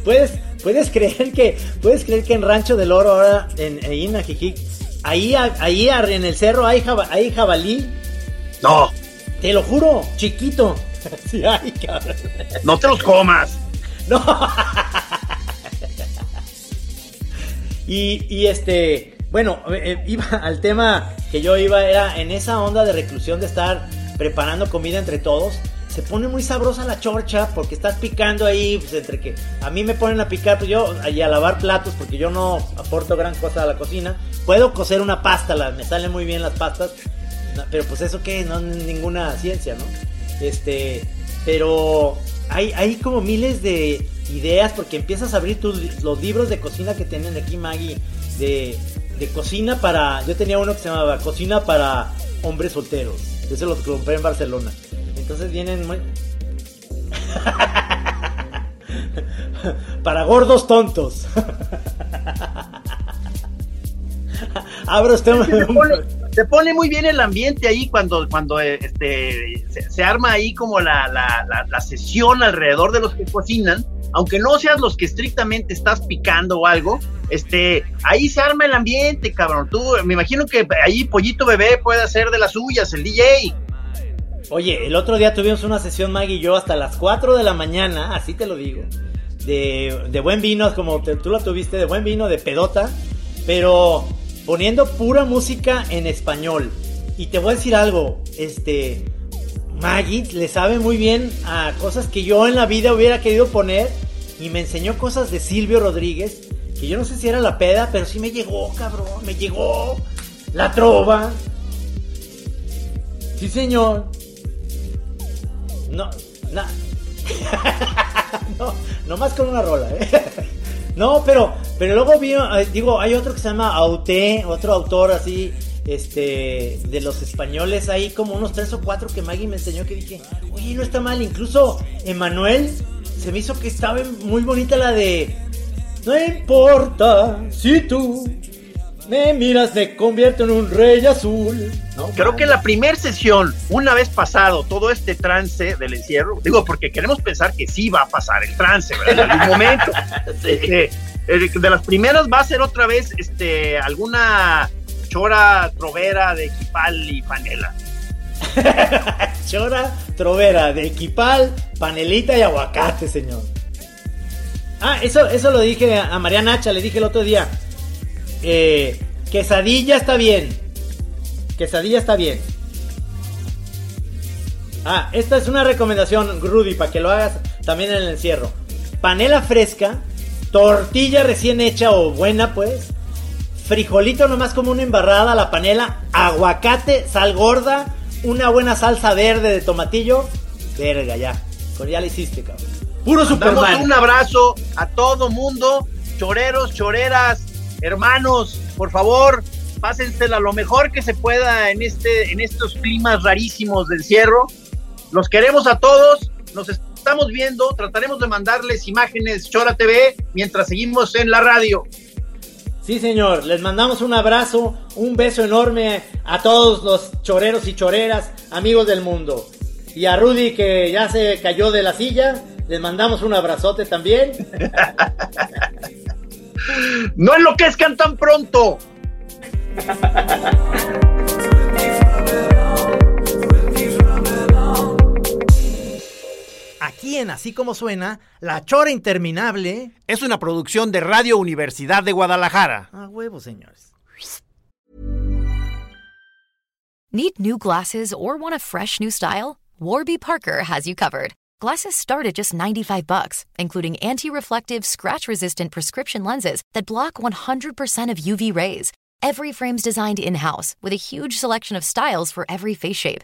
puedes, puedes creer que, puedes creer que en Rancho del Oro ahora, en, en ahí, ahí en el cerro hay, hay jabalí. No. Te lo juro, chiquito. sí hay, cabrón. No te los comas. No. Y, este, bueno, eh, eh, iba al tema que yo iba, era en esa onda de reclusión de estar preparando comida entre todos. Se pone muy sabrosa la chorcha porque estás picando ahí, pues entre que a mí me ponen a picar, pues yo, y a lavar platos porque yo no aporto gran cosa a la cocina. Puedo cocer una pasta, me salen muy bien las pastas, pero pues eso que no es ninguna ciencia, ¿no? Este, pero hay, hay como miles de, ideas porque empiezas a abrir tus, los libros de cocina que tienen aquí Maggie de, de cocina para yo tenía uno que se llamaba cocina para hombres solteros ese lo compré en Barcelona. Entonces vienen muy para gordos tontos. Abro este se pone muy bien el ambiente ahí cuando, cuando este, se, arma ahí como la, la, la, sesión alrededor de los que cocinan aunque no seas los que estrictamente estás picando o algo, este, ahí se arma el ambiente, cabrón. Tú, me imagino que ahí Pollito Bebé puede hacer de las suyas, el DJ. Oye, el otro día tuvimos una sesión Maggie y yo hasta las 4 de la mañana, así te lo digo, de, de buen vino, como tú lo tuviste, de buen vino, de pedota, pero poniendo pura música en español. Y te voy a decir algo, este, Maggie le sabe muy bien a cosas que yo en la vida hubiera querido poner y me enseñó cosas de Silvio Rodríguez que yo no sé si era la peda, pero sí me llegó, cabrón, me llegó la trova. Sí, señor. No, no, no, no más con una rola, ¿eh? No, pero, pero luego vino, eh, digo, hay otro que se llama Auté, otro autor así, este, de los españoles, hay como unos tres o cuatro que Maggie me enseñó que dije, oye, no está mal. Incluso Emanuel se me hizo que estaba muy bonita la de, no importa si tú me miras, me convierto en un rey azul. Creo que la primera sesión, una vez pasado todo este trance del encierro, digo, porque queremos pensar que sí va a pasar el trance, ¿verdad? En algún momento. Este, eh, de las primeras va a ser otra vez este, alguna chora trovera de equipal y panela. chora trovera de equipal, panelita y aguacate, señor. Ah, eso, eso lo dije a María Nacha, le dije el otro día. Eh, quesadilla está bien. Quesadilla está bien. Ah, esta es una recomendación, Rudy, para que lo hagas también en el encierro. Panela fresca, tortilla recién hecha o buena, pues frijolito nomás como una embarrada, la panela, aguacate, sal gorda, una buena salsa verde de tomatillo. Verga, ya. Con ya le hiciste, cabrón. Puro Superman. un abrazo a todo mundo, choreros, choreras, hermanos, por favor, pásensela lo mejor que se pueda en este en estos climas rarísimos de encierro. Los queremos a todos, nos estamos viendo, trataremos de mandarles imágenes Chora TV mientras seguimos en la radio. Sí, señor, les mandamos un abrazo, un beso enorme a todos los choreros y choreras, amigos del mundo. Y a Rudy que ya se cayó de la silla, les mandamos un abrazote también. no enloquezcan tan pronto. Aquí aquí en Así como suena, La Chora Interminable. Es una producción de Radio Universidad de Guadalajara. A huevo, señores. Need new glasses or want a fresh new style? Warby Parker has you covered. Glasses start at just 95 bucks, including anti-reflective, scratch-resistant prescription lenses that block 100% of UV rays. Every frame's designed in-house with a huge selection of styles for every face shape.